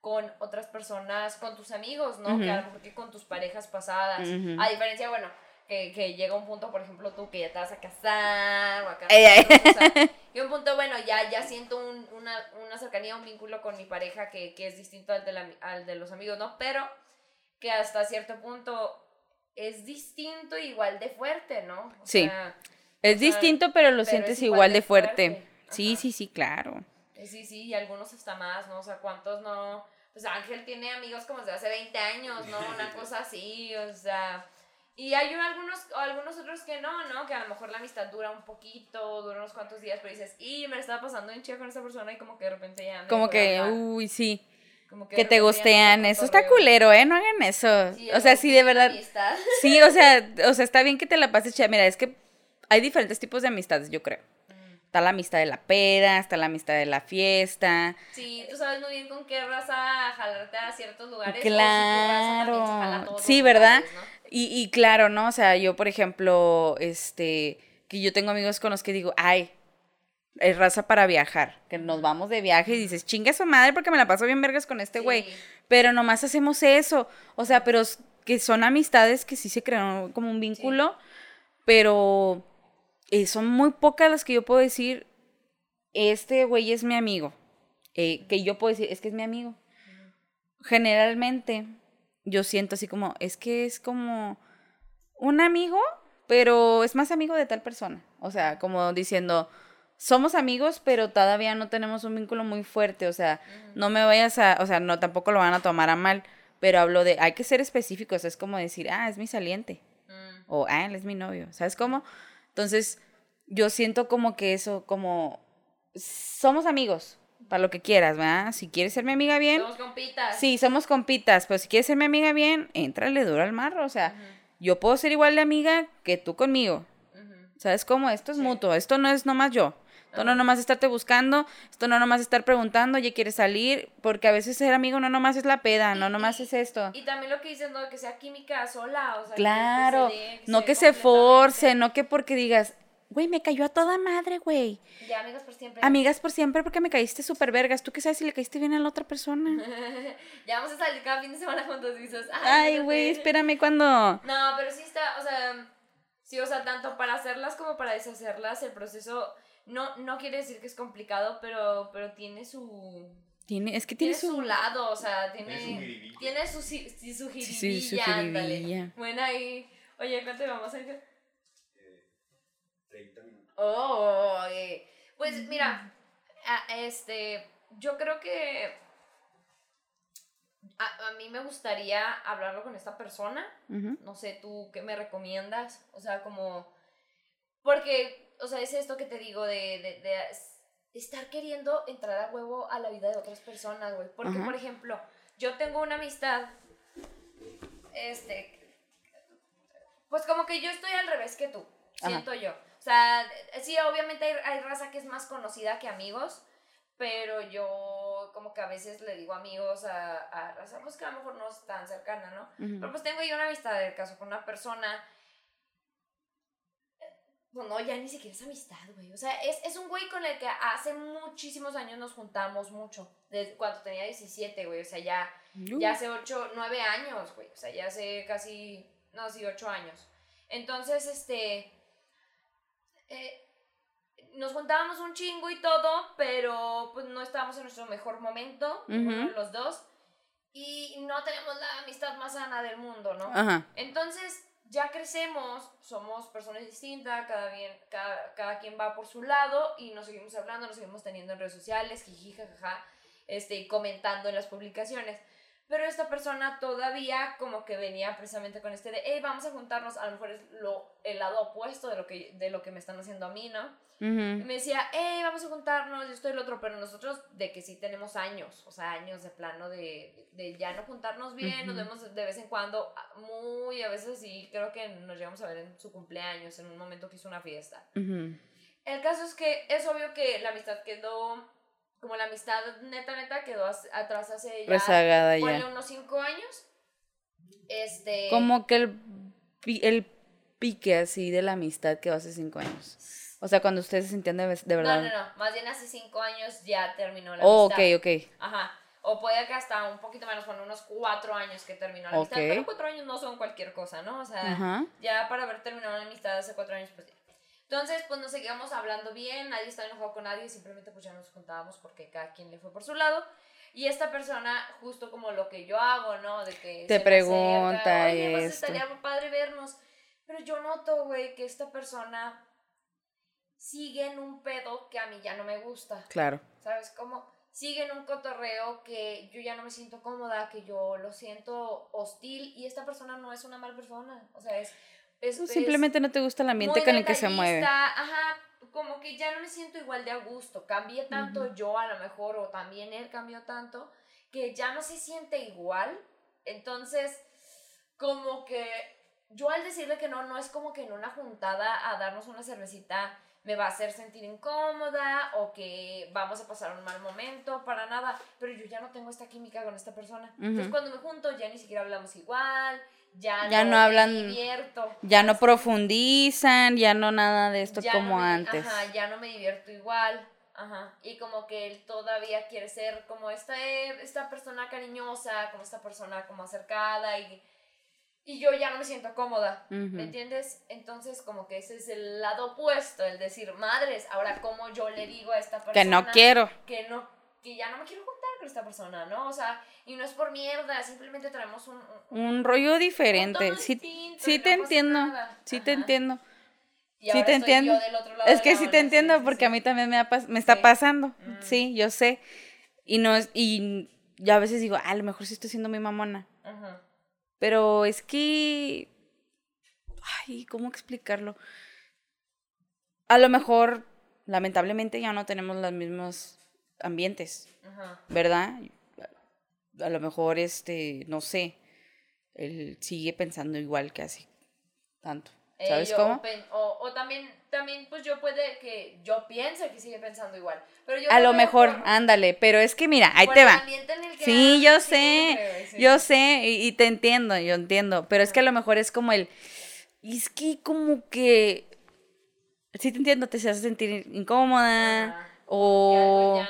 con otras personas, con tus amigos, ¿no? Que a lo mejor que con tus parejas pasadas. A diferencia, bueno, que, que llega un punto, por ejemplo, tú que ya te vas a casar o acá. Ey, ey. y un punto, bueno, ya, ya siento un- una, una cercanía, un vínculo con mi pareja que, que es distinto al de, la- al de los amigos, ¿no? Pero que hasta cierto punto es distinto igual de fuerte, ¿no? O Sí. sea, Es o sea, distinto, pero lo pero sientes es igual, igual de fuerte. fuerte. Sí, sí, sí, claro. eh, sí, sí, y algunos hasta más, ¿no? O sea, ¿cuántos no? Pues Ángel tiene amigos como desde hace 20 años, ¿no? Una cosa así, o sea... Y hay un- algunos, algunos otros que no, ¿no? Que a lo mejor la amistad dura un poquito, dura unos cuantos días, pero dices, y me la estaba pasando en chido con esta persona y como que de repente ya... me Como que, uy, sí. Como Que te gustean. Eso está culero, ¿eh? No hagan eso. Sí, O sea, sí, de verdad. amistad. Sí, o sea, o sea, está bien que te la pases chida. Mira, es que hay diferentes tipos de amistades, yo creo. Está la amistad de la peda, está la amistad de la fiesta. Sí, tú sabes muy bien con qué raza jalarte a ciertos lugares. o si tu raza jala Claro. todos Sí, ¿verdad? lugares, ¿no? Y, y claro, ¿no? O sea, yo, por ejemplo, este, que yo tengo amigos con los que digo, ay, es raza para viajar, que nos vamos de viaje y dices, chinga su madre porque me la paso bien vergas con este güey. Sí. Pero nomás hacemos eso. O sea, pero que son amistades que sí se crean como un vínculo, pero eh, son muy pocas las que yo puedo decir, este güey es mi amigo. Eh, que yo puedo decir, es que es mi amigo. Generalmente, yo siento así como, es que es como un amigo, pero es más amigo de tal persona. O sea, como diciendo, somos amigos, pero todavía no tenemos un vínculo muy fuerte. O sea, no me vayas a, o sea, no tampoco lo van a tomar a mal, pero hablo de, hay que ser específicos. Es como decir, ah, es mi saliente. Mm. O, ah, él es mi novio. ¿Sabes cómo? Entonces, yo siento como que eso, como, somos amigos, para lo que quieras, ¿verdad? Si quieres ser mi amiga bien, Somos compitas. Sí, somos compitas, pero si quieres ser mi amiga bien, éntrale duro al marro. O sea, yo puedo ser igual de amiga que tú conmigo. ¿Sabes cómo? Esto es mutuo, esto no es nomás yo. Esto no nomás estarte buscando, esto no nomás estar preguntando, oye, ¿quieres salir? Porque a veces ser amigo no nomás es la peda, no nomás y- es esto. Y también lo que dices, ¿no? Que sea química sola, o sea, Claro, que se dé, no se que se force, no que porque digas, güey, me cayó a toda madre, güey. Ya, amigos por siempre. Amigas por siempre porque me caíste súper vergas. ¿Tú qué sabes si le caíste bien a la otra persona? ya vamos a salir cada fin de semana juntos dices, Ay, fíjate". güey, espérame cuando... No, pero sí está, o sea, sí, o sea, tanto para hacerlas como para deshacerlas, el proceso no, no quiere decir que es complicado, pero, pero tiene su... Tiene, es que tiene, Tiene su lado, o sea, tiene, Tiene su tiene su, sí, su Sí, jiribilla, sí, su jiribilla. Bueno, ahí, oye, ¿cuánto vamos, 30 minutos. Oh, eh, pues mira, a- este, yo creo que a, a mí me gustaría hablarlo con esta persona. No sé, tú qué me recomiendas. O sea, como, porque, o sea, es esto que te digo de, de, de es- estar queriendo entrar a huevo a la vida de otras personas, güey. Porque, por ejemplo, yo tengo una amistad, este, pues como que yo estoy al revés que tú, siento yo. O sea, sí, obviamente hay, hay raza que es más conocida que amigos, pero yo como que a veces le digo amigos a, a raza, pues que a lo mejor no es tan cercana, ¿no? Pero pues tengo yo una amistad del caso con una persona. No, no, ya ni siquiera es amistad, güey. O sea, es, es un güey con el que hace muchísimos años nos juntamos mucho. Desde cuando tenía 17, güey. O sea, ya, ya hace 8, 9 años, güey. O sea, ya hace casi, no, sí, 8 años. Entonces, este. Eh, nos juntábamos un chingo y todo, pero pues no estábamos en nuestro mejor momento, los dos. Y no tenemos la amistad más sana del mundo, ¿no? Ajá. Entonces, ya crecemos, somos personas distintas, cada, bien, cada, cada quien va por su lado y nos seguimos hablando, nos seguimos teniendo en redes sociales, jiji, jajaja, este, y comentando en las publicaciones. Pero esta persona todavía como que venía precisamente con este de, hey, vamos a juntarnos, a lo mejor es lo, el lado opuesto de lo, que, de lo que me están haciendo a mí, ¿no? Y me decía, hey, vamos a juntarnos, yo estoy el otro, pero nosotros de que sí tenemos años, o sea, años de plano de, de ya no juntarnos bien, nos vemos de vez en cuando, muy a veces sí, creo que nos llegamos a ver en su cumpleaños, en un momento que hizo una fiesta. Ujú. El caso es que es obvio que la amistad quedó, como la amistad neta, neta, quedó atrás hace ya, Rezagada ya. unos cinco años. Este... Como que el, el pique así de la amistad que hace cinco años. O sea, cuando ustedes se sentían de, de No, verdad. no, no, más bien hace cinco años ya terminó la Oh, ok, amistad. ok. Ajá. O puede que hasta un poquito menos, con unos cuatro años que terminó la amistad. Pero cuatro años no son cualquier cosa, ¿no? O sea, Ajá. ya para haber terminado la amistad hace cuatro años, pues ya. Entonces, pues nos seguíamos hablando bien, nadie estaba enojado con nadie, simplemente pues ya nos juntábamos porque cada quien le fue por su lado. Y esta persona, justo como lo que yo hago, ¿no? De que Te pregunta acerca, Oye, pues esto". estaría muy padre vernos. Pero yo noto, güey, que esta persona sigue en un pedo que a mí ya no me gusta. Claro. ¿Sabes cómo? Sigue en un cotorreo que yo ya no me siento cómoda, que yo lo siento hostil y esta persona no es una mala persona. O sea, es... es Pues es simplemente no te gusta el ambiente con el que se mueve. Ajá, como que ya no me siento igual de a gusto. Cambié tanto yo a lo mejor o también él cambió tanto que ya no se siente igual. Entonces, como que yo al decirle que no, no es como que en una juntada a darnos una cervecita me va a hacer sentir incómoda o que vamos a pasar un mal momento, para nada, pero yo ya no tengo esta química con esta persona. Entonces Ujú. cuando me junto ya ni siquiera hablamos igual, ya, Ya no, no me hablan- divierto. Ya no profundizan, ya no nada de esto Ya como no me- antes. Ajá, ya no me divierto igual. Ajá. Y como que él todavía quiere ser como esta, esta persona cariñosa, como esta persona como acercada y, y yo ya no me siento cómoda. ¿Me entiendes? Entonces como que ese es el lado opuesto, el decir, madres, ahora cómo yo le digo a esta persona Que no quiero. que no que ya no me quiero juntar con esta persona, ¿no? O sea, y no es por mierda, simplemente traemos un, un- Un rollo diferente. Sí, distinto sí te no entiendo. Sí te entiendo. Y Sí te yo entiendo. del otro lado Es que sí te entiendo sí, porque sí. a mí también me, ha me está Sí. pasando. Mm. Sí, yo sé. Y no es, y yo a veces digo, "Ah, a lo mejor sí estoy siendo muy mamona. Pero es que. Ay, ¿cómo explicarlo? A lo mejor, lamentablemente, ya no tenemos los mismos ambientes, Ajá. ¿verdad? A lo mejor, este, no sé, él sigue pensando igual que hace tanto. Eh, ¿Sabes cómo? O, también, también, pues yo puede que yo piense que sigue pensando igual. Pero yo A lo mejor, por- ándale, pero es que mira, ahí te va. Sí, yo sé, sí. yo sé, y, y te entiendo, yo entiendo, pero es que a lo mejor es como el, y es que como que, sí te entiendo, te hace sentir incómoda, Ajá. O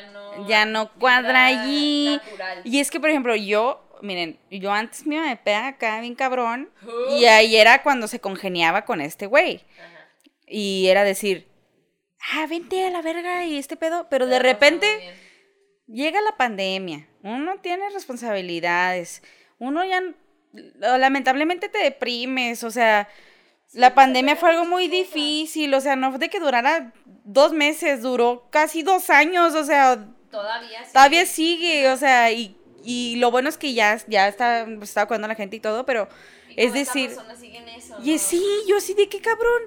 ya no cuadra allí, natural. y es que, por ejemplo, yo, miren, yo antes me iba de peda acá bien cabrón, Uh. y ahí era cuando se congeniaba con este güey, Ajá. y era decir, ah, vente a la verga y este pedo, pero de repente llega la pandemia, uno tiene responsabilidades, uno ya lamentablemente te deprimes, o sea, la pandemia fue algo muy difícil, o sea, no de que durara dos meses, duró casi dos años, o sea, Todavía sí. todavía sigue, o sea, y, y lo bueno es que ya, ya está, está cuidando la gente y todo, pero Y es decir, sigue y sí, yo así de qué cabrón,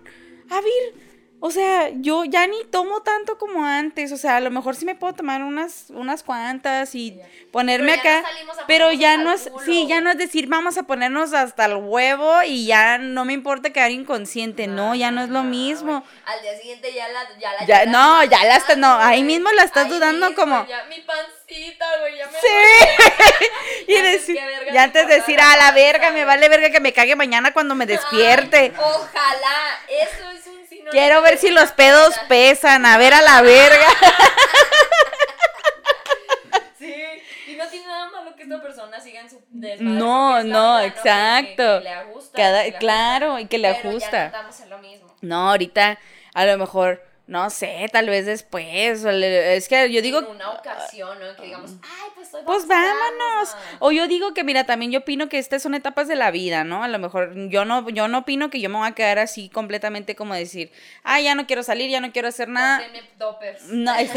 a ver, o sea, yo ya ni tomo tanto como antes, o sea, a lo mejor sí me puedo tomar unas, unas cuantas y ponerme Pero ya no acá, pero ya no es, sí, ya no es decir vamos a ponernos hasta el huevo y ya no me importa quedar inconsciente, no, ya no es lo Ah, mismo. Al día siguiente ya la ya la Ya- no, ya la estás- no, ahí mismo la estás Ahí dudando mismo, como- ya mi pancita, güey, ya me Sí. y antes decir, y te antes de decir, a la verga, me güey". vale verga que me cague mañana cuando me despierte. Ay, ojalá, eso es un Quiero ver si los pedos pesan, a ver a la verga. Sí, y no tiene nada malo que esta persona siga en su desmadre. No, no, exacto. Que, le ajusta. Cada- que le claro, ajusta, y que le pero ajusta. Ya no estamos en lo mismo. No, ahorita a lo mejor, no sé, tal vez después. Es que yo digo, en una ocasión, ¿no? Que digamos, ay, pues hoy pues vámonos. darnos a-". O yo digo que, mira, también yo opino que estas son etapas de la vida, ¿no? A lo mejor yo no, yo no opino que yo me voy a quedar así completamente como decir, ah, ya no quiero salir, ya no quiero hacer nada. No, es,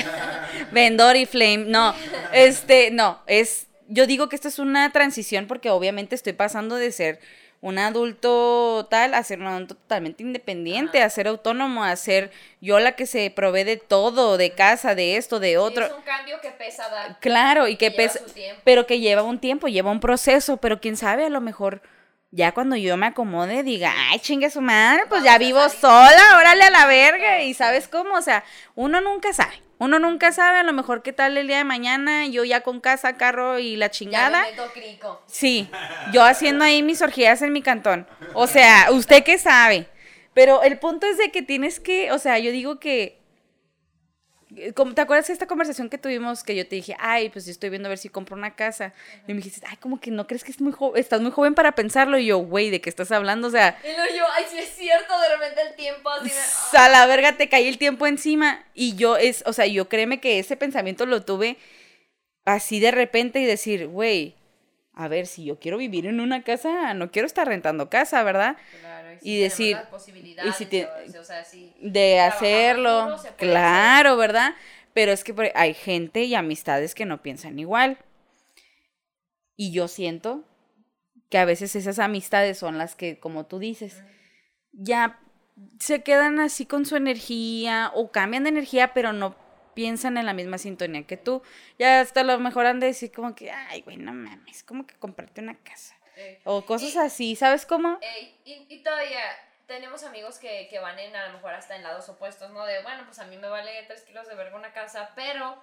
Vendor y Flame, no, este, no, es, yo digo que esto es una transición porque obviamente estoy pasando de ser un adulto tal a ser un adulto totalmente independiente, a ser autónomo, a ser yo la que se provee de todo, de casa, de esto, de Sí, otro. es un cambio que pesa dar. Claro, y que pesa, pero que lleva un tiempo, lleva un proceso, pero quién sabe, a lo mejor ya cuando yo me acomode diga, ay, chingue su madre, pues Vamos ya vivo sola, órale a la verga, y sabes cómo, o sea, uno nunca sabe, uno nunca sabe, a lo mejor qué tal el día de mañana, yo ya con casa, carro y la Ya chingada. me meto crico. Sí, yo haciendo ahí mis orgías en mi cantón. O sea, usted qué sabe. Pero el punto es de que tienes que, o sea, yo digo que ¿Te acuerdas de esta conversación que tuvimos que yo te dije, ay, pues yo estoy viendo a ver si compro una casa? Y me dijiste, ay, como que no crees que es muy estás muy joven para pensarlo. Y yo, güey, ¿de qué estás hablando? O sea, Y luego yo, ay, sí es cierto, de repente el tiempo así me... a la verga te caí el tiempo encima. Y yo, es, o sea, yo créeme que ese pensamiento lo tuve así de repente y decir, güey, a ver, si yo quiero vivir en una casa, no quiero estar rentando casa, ¿verdad? Claro, Y si tenemos decir- las posibilidades, y si te- o- sea, si de hacerlo. duro, se puede claro, ¿verdad? Pero es que hay gente y amistades que no piensan igual. Y yo siento que a veces esas amistades son las que, como tú dices, ya se quedan así con su energía o cambian de energía, pero no piensan en la misma sintonía que tú. Ya hasta lo mejor han de decir como que, ay, güey, no mames, como que comprarte una casa. Eh, O cosas Y- así, ¿sabes cómo? Y, y todavía tenemos amigos que, que van en a lo mejor hasta en lados opuestos, ¿no? De, bueno, pues a mí me vale 3 kilos de verga una casa, pero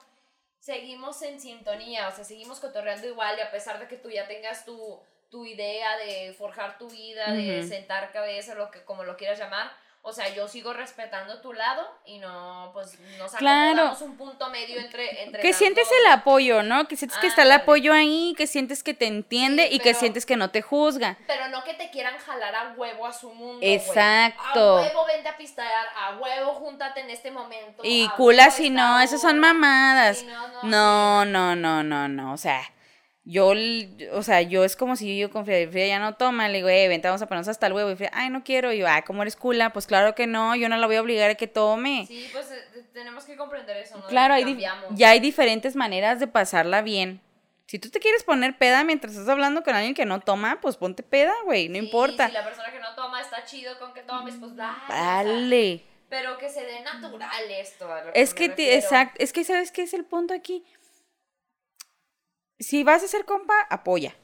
seguimos en sintonía, o sea, seguimos cotorreando igual y a pesar de que tú ya tengas tu, tu idea de forjar tu vida, de sentar cabeza, lo que, como lo quieras llamar, o sea, yo sigo respetando tu lado y no, pues nos Claro. un punto medio entre, entre Que sientes dos. el apoyo, ¿no? Que sientes que está el apoyo ahí, que sientes que te entiende Sí, y que pero- sientes que no te juzga. Pero no que te quieran jalar a huevo a su mundo. Exacto. A huevo vente a pistear, a huevo júntate en este momento. Y cula si no, esas son mamadas. Sí, no, no, No, no, no, no, no. O sea, yo, o sea, yo es como si yo con Frida, Frida ya no toma, le digo, eh, vente, vamos a ponernos hasta el huevo. Y Frida, ay, no quiero. Y yo, ah, ¿cómo eres cula? Pues claro que no, yo no la voy a obligar a que tome. Sí, pues eh, tenemos que comprender eso, ¿no? Claro, hay ya hay diferentes maneras de pasarla bien. Si tú te quieres poner peda mientras estás hablando con alguien que no toma, pues ponte peda, güey, no Sí, importa. Si la persona que no toma está chido con que tomes, pues dale. o sea, Dale. pero que se dé natural esto. a lo que Es me que, te- exacto, es que sabes qué es el punto aquí. Si vas a ser compa, apoya.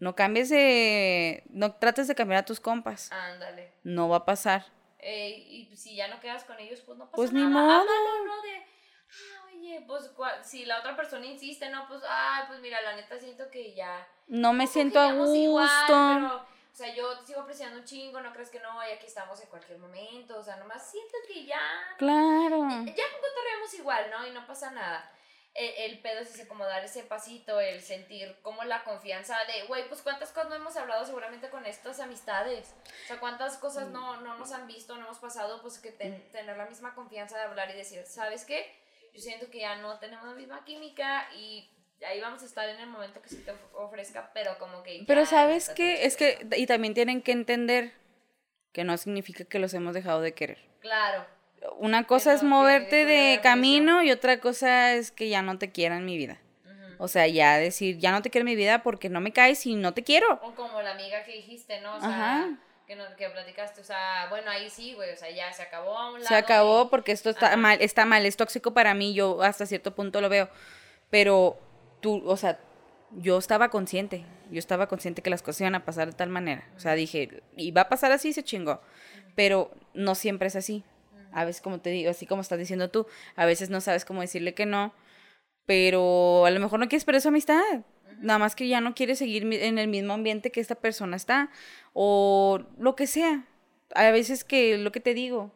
No cambies de, no trates de cambiar a tus compas. Ándale. No va a pasar. Eh, y si ya no quedas con ellos, pues no pasa Pues ni nada. modo. Háblalo, ¿no? De, ah, oye, pues si la otra persona insiste, no, pues, ay, pues mira, la neta siento que ya. No me siento a gusto. igual, pero, o sea, yo te sigo apreciando un chingo, no crees que no, y aquí estamos en cualquier momento, o sea, nomás siento que ya. Claro. Ya cotorreamos igual, ¿no? Y no pasa nada. El, el pedo es ese, como dar ese pasito, el sentir como la confianza de, güey, pues cuántas cosas no hemos hablado seguramente con estas amistades. O sea, cuántas cosas no, no nos han visto, no hemos pasado, pues que ten- tener la misma confianza de hablar y decir, ¿sabes qué? yo siento que ya no tenemos la misma química y ahí vamos a estar en el momento que se te of- ofrezca, pero como que... Pero sabes todo es que, y también tienen que entender que no significa que los hemos dejado de querer. Claro, Una cosa es moverte de camino y otra cosa es que ya no te quiera en mi vida. O sea, ya decir, ya no te quiero en mi vida porque no me caes y no te quiero. o como la amiga que dijiste, ¿no? O sea, Ajá. que, no, que platicaste, o sea, bueno, ahí sí, güey, o sea, ya se acabó a un lado. Se acabó y- porque esto está Ajá. mal, está mal, es tóxico para mí, yo hasta cierto punto lo veo. Pero tú, o sea, yo estaba consciente, yo estaba consciente que las cosas iban a pasar de tal manera. O sea, dije, y va a pasar así, se chingó. Pero no siempre es así. A veces, como te digo, así como estás diciendo tú, a veces no sabes cómo decirle que no, pero a lo mejor no quieres perder su amistad. Nada más que ya no quieres seguir en el mismo ambiente que esta persona está, o lo que sea. A veces que lo que te digo,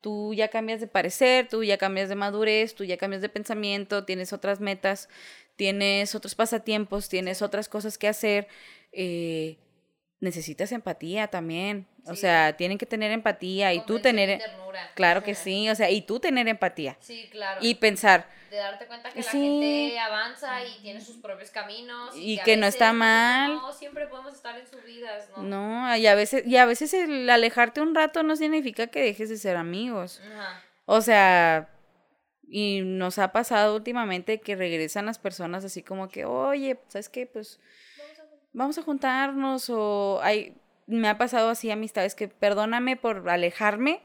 tú ya cambias de parecer, tú ya cambias de madurez, tú ya cambias de pensamiento, tienes otras metas, tienes otros pasatiempos, tienes otras cosas que hacer. eh, necesitas empatía también. O sea, tienen que tener empatía y tú tener... ternura. Claro que sí, o sea, y tú tener empatía. Sí, claro. Y pensar, de darte cuenta que la Sí. gente avanza y tiene sus propios caminos Y que no está mal. No, siempre podemos estar en sus vidas, ¿no? no, y a veces, y a veces el alejarte un rato no significa que dejes de ser amigos. Ajá. O sea, y nos ha pasado últimamente que regresan las personas así como que, oye, ¿sabes qué? Pues vamos a juntarnos o hay, me ha pasado así amistades que perdóname por alejarme,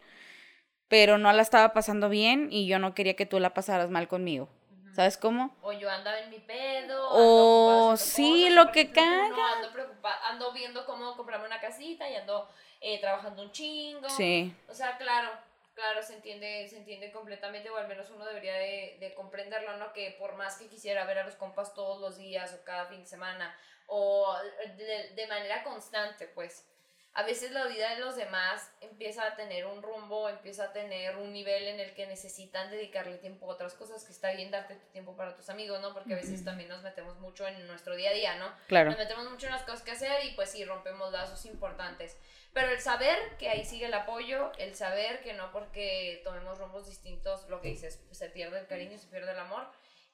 pero no la estaba pasando bien y yo no quería que tú la pasaras mal conmigo. ¿Sabes cómo? O yo andaba en mi pedo. O sí, cosas, lo que caga. Ando, preocupada, ando viendo cómo comprarme una casita y ando eh, trabajando un chingo. Sí. O sea, claro, claro, se entiende, se entiende completamente, o al menos uno debería de, de comprenderlo, ¿no? Que por más que quisiera ver a los compas todos los días o cada fin de semana, o de, de manera constante, pues, a veces la vida de los demás empieza a tener un rumbo, empieza a tener un nivel en el que necesitan dedicarle tiempo a otras cosas, que está bien darte tu tiempo para tus amigos, ¿no? Porque a veces también nos metemos mucho en nuestro día a día, ¿no? Claro. Nos metemos mucho en las cosas que hacer y pues sí, rompemos lazos importantes. Pero el saber que ahí sigue el apoyo, el saber que no porque tomemos rumbos distintos, lo que dices, se pierde el cariño, se pierde el amor,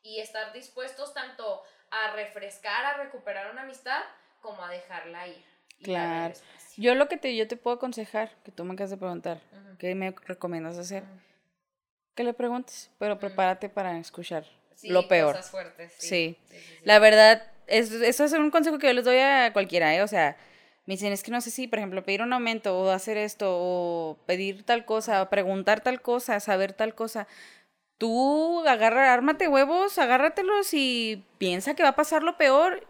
y estar dispuestos tanto a refrescar, a recuperar una amistad, como a dejarla ir. Claro. Yo lo que te, yo te puedo aconsejar, que tú me acabas de preguntar. ¿qué me recomiendas hacer? Que le preguntes, pero prepárate para escuchar Sí, lo peor. Cosas fuertes. Sí, sí, sí. La verdad, es, eso es un consejo que yo les doy a cualquiera, ¿eh? O sea, me dicen, es que no sé si, por ejemplo, pedir un aumento o hacer esto o pedir tal cosa, o preguntar tal cosa, saber tal cosa. Tú agarra, ármate huevos, agárratelos y piensa que va a pasar lo peor.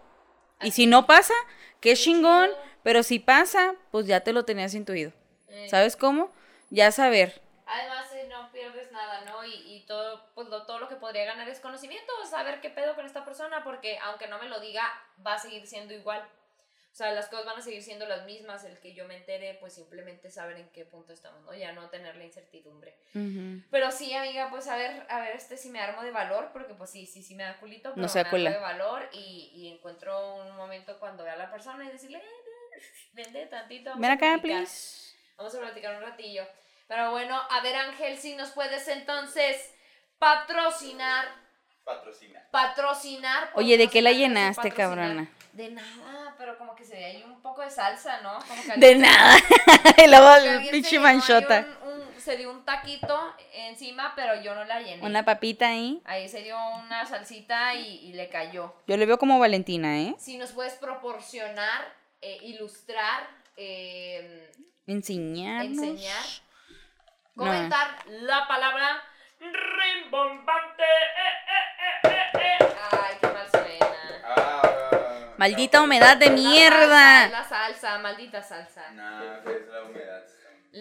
Y si no pasa, qué chingón, pero si pasa, pues ya te lo tenías intuido. Eh, ¿Sabes cómo? Ya saber. Además, no pierdes nada, ¿no? Y, y todo, pues, lo, todo lo que podría ganar es conocimiento, saber qué pedo con esta persona, porque aunque no me lo diga, va a seguir siendo igual. O sea, las cosas van a seguir siendo las mismas. El que yo me entere, pues simplemente saber en qué punto estamos, ¿no? Ya no tener la incertidumbre. Pero sí, amiga, pues a ver, a ver este si me armo de valor, porque pues sí, sí, sí me da culito, pero No sea me armo de valor y, y encuentro un momento cuando vea a la persona y decirle, eh, vende tantito. vamos Ven a acá, platicar". please. Vamos a platicar un ratillo. Pero bueno, a ver Ángel, si nos puedes entonces patrocinar, Patrocina. patrocinar. Oye, ¿de qué la patrocinar, llenaste, patrocinar. cabrona? De nada, pero como que se ve ahí un poco de salsa, ¿no? Como que De nada. y luego el pinche manchota. un- un- se dio un taquito encima, pero yo no la llené. Una papita ahí. Ahí se dio una salsita y, y le cayó. Yo le veo como Valentina, ¿eh? Si nos puedes proporcionar, eh, ilustrar, eh, Enseñarnos. enseñar, No. comentar la palabra rimbombante. Eh, eh, eh, eh, eh. Ay, Maldita humedad de La salsa, mierda. la salsa, maldita salsa. Nah, es la humedad.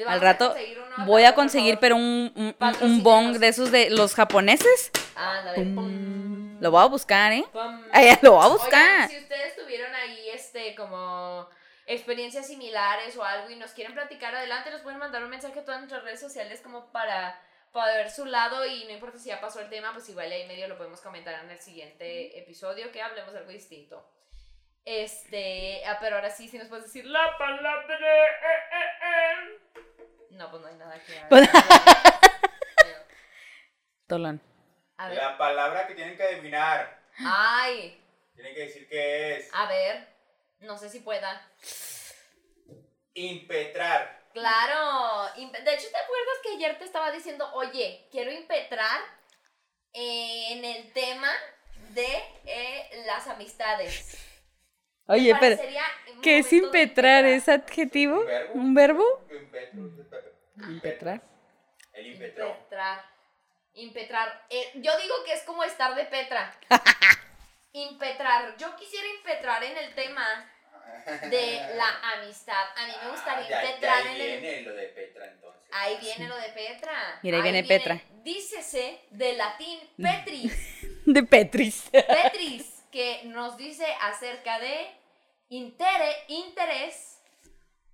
Al a rato conseguir uno voy a conseguir, pero un, un, un- bong de esos de los japoneses. Ándale, pum. Lo voy a buscar, ¿eh? Ay, lo voy a Oigan, buscar. si ustedes tuvieron ahí este como experiencias similares o algo y nos quieren platicar adelante, nos pueden mandar un mensaje a todas nuestras redes sociales como para para ver su lado y no importa si ya pasó el tema, pues igual ahí medio lo podemos comentar en el siguiente episodio que hablemos de algo distinto. Este, ah, pero ahora sí, si nos puedes decir la palabra. eh, eh, eh. No, pues no hay nada que Pues- hablar. Tolón. A ver. La palabra que tienen que adivinar. Ay, Tienen que decir qué es. a ver. No sé si pueda. Impetrar. Claro. De hecho, ¿te acuerdas que ayer te estaba diciendo, oye, quiero impetrar en el tema de eh, las amistades? Oye, pero, ¿qué es impetrar? ¿Es adjetivo? ¿Un verbo? ¿Un verbo? Impetro. Impetrar. El. Impetrar. Impetrar. Eh, yo digo que es como estar de Petra. impetrar. Yo quisiera impetrar en el tema de la amistad. A mí me gustaría Ah, ya- impetrar ya en el. viene lo de Petra entonces. Ahí viene lo de Petra. Mira, ahí viene viene- Petra. Dícese de latín Petris. De Petris. Petris, que nos dice acerca de intere- interés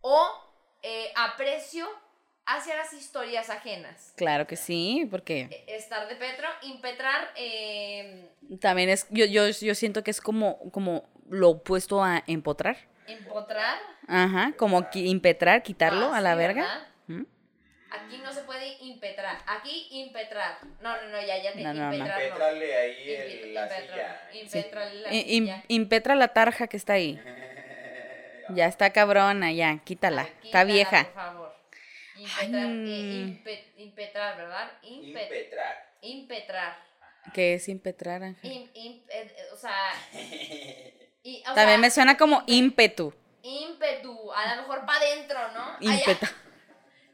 o eh, aprecio hacia las historias ajenas. Claro que sí, porque Eh, Estar de Petro, impetrar, eh, también es, yo, yo, yo siento que es como, como lo opuesto a empotrar. empotrar. Ajá, como qui- impetrar, quitarlo Ah, a la sí, verga. ¿Mm? Aquí no se puede impetrar. Aquí impetrar. No, no, no, ya, ya te No, no, no. impetrar. no. Pétrale ahí el- la impetrar, silla. impetrar la I- im- silla. impetra la tarja que está ahí. Ya está cabrona, ya, quítala. Ay, Está quítala, vieja. Por favor. Impetrar, eh, mm. impe- impetrar, ¿verdad? Impe- Impetrar. impetrar. ¿Qué es impetrar, Ángel? Im- im- eh, eh, o sea. y- o También sea, me suena como ímpetu. ímpetu. A lo mejor para adentro, ¿no? Ímpetu.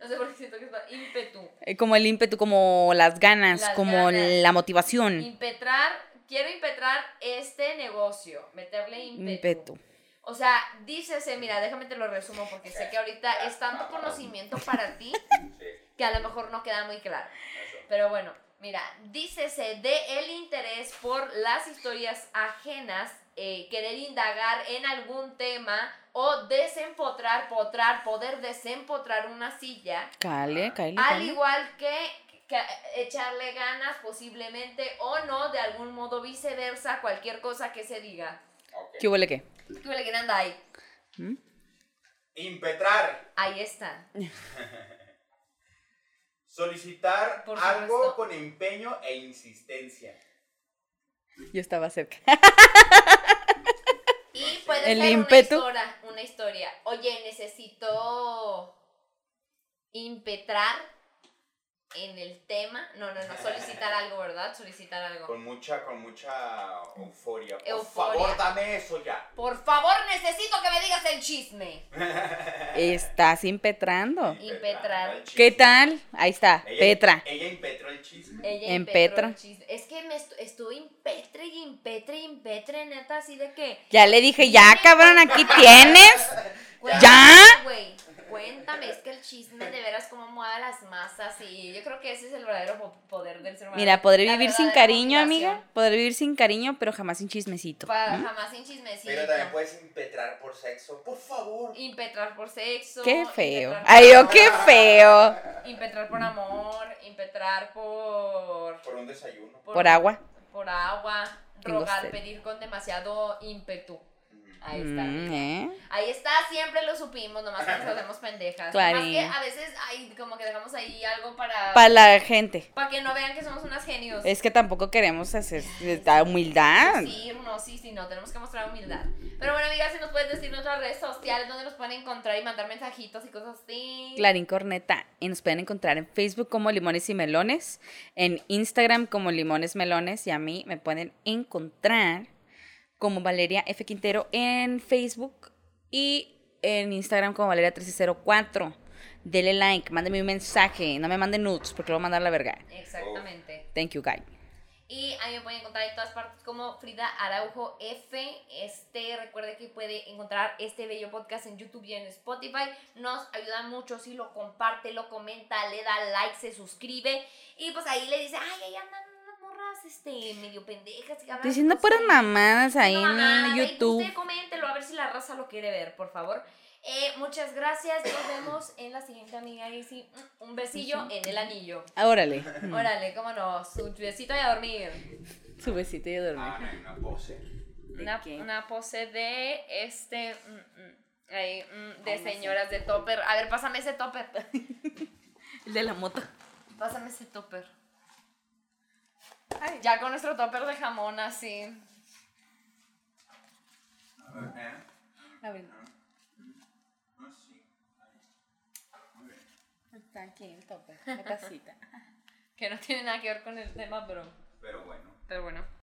No sé por qué siento que es para ímpetu. Eh, Como el ímpetu, como las ganas, Las como ganas. la motivación. Impetrar. Quiero impetrar este negocio. Meterle ímpetu. Ímpetu. O sea, dícese, mira, déjame te lo resumo porque sé que ahorita es tanto conocimiento para ti que a lo mejor no queda muy claro. Pero bueno, mira, dícese de el interés por las historias ajenas, eh, querer indagar en algún tema o desempotrar, potrar, poder desempotrar una silla, Cale, cale, al cale. igual que echarle ganas posiblemente o no, de algún modo viceversa, cualquier cosa que se diga. Ok. ¿Qué huele qué? ¿Qué le quieren dar ahí? Impetrar. Ahí está. Solicitar Por algo supuesto. con empeño e insistencia. Yo estaba cerca. Y puede El ser ímpetu. una historia, una historia. Oye, necesito impetrar en el tema. No, no, no, solicitar algo, ¿verdad? Solicitar algo. Con mucha, con mucha euforia. Por Euforia. favor, dame eso ya. Por favor, necesito que me digas el chisme. Estás impetrando. Impetrar. el chisme. ¿Qué tal? Ahí está, Ella- Petra. Ella impetró el chisme. Ella En impetró Petra. el chisme. Es que me estu- estuve impetre y impetre y impetre, neta, así de que. Ya le dije, ya cabrón, aquí tienes. Cuéntame, ¿Ya? güey, cuéntame, es que el chisme de veras cómo mueve las masas y yo creo que ese es el verdadero po- poder del ser humano. Mira, podré vivir sin cariño, amiga. Podré vivir sin cariño, pero jamás sin chismecito. Pa- jamás sin chismecito. Pero también puedes impetrar por sexo. Por favor. Impetrar por sexo. Qué feo. por Ay, amor, qué feo. Impetrar por amor, impetrar por, Por un desayuno. Por agua. por agua, rogar, pedir con demasiado ímpetu. Ahí está. Mm, ¿eh? Ahí está, siempre lo supimos, nomás que nos hacemos pendejas. Claro. Nomás que a veces hay como que dejamos ahí algo para Para la gente. para que no vean que somos unas genios. Es que tampoco queremos hacer esta humildad. Sí, no, sí, sí, no, tenemos que mostrar humildad. Pero bueno, amigas, si nos puedes decir nuestras redes sociales donde nos pueden encontrar y mandar mensajitos y cosas así. Clarín Corneta. Y nos pueden encontrar en Facebook como Limones y Melones, en Instagram como Limones Melones y a mí me pueden encontrar como Valeria F. Quintero en Facebook y en Instagram como Valeria1304. Dele like, mándeme un mensaje, no me manden nudes porque lo voy a mandar a la verga. Exactamente. Thank you, guy. Y a mí me pueden encontrar en todas partes como Frida Araujo F. Este, recuerde que puede encontrar este bello podcast en YouTube y en Spotify. Nos ayuda mucho si lo comparte, lo comenta, le da like, se suscribe. Y pues ahí le dice, ay, ahí andan morras este, medio pendejas. y hablan Diciendo puras mamadas ahí mamada, en YouTube. Usted coméntelo a ver si la raza lo quiere ver, por favor. Eh, muchas gracias. Nos vemos en la siguiente amiga. Y sí, mm, un besillo en el anillo. Ah, Órale. Órale, cómo no. Su besito y a dormir. Su besito y a dormir. Ah, no una pose. Una, pose de este. mm, mm, ahí, de señoras de topper. A ver, pásame ese topper. El de la moto. Pásame ese topper. Ay. Ya con nuestro topper de jamón así. A ver, ¿eh? A ver, Ah, sí. Ahí. Muy bien. está aquí el tope, de casita. Que no tiene nada que ver con el tema, pero, Pero bueno. pero bueno.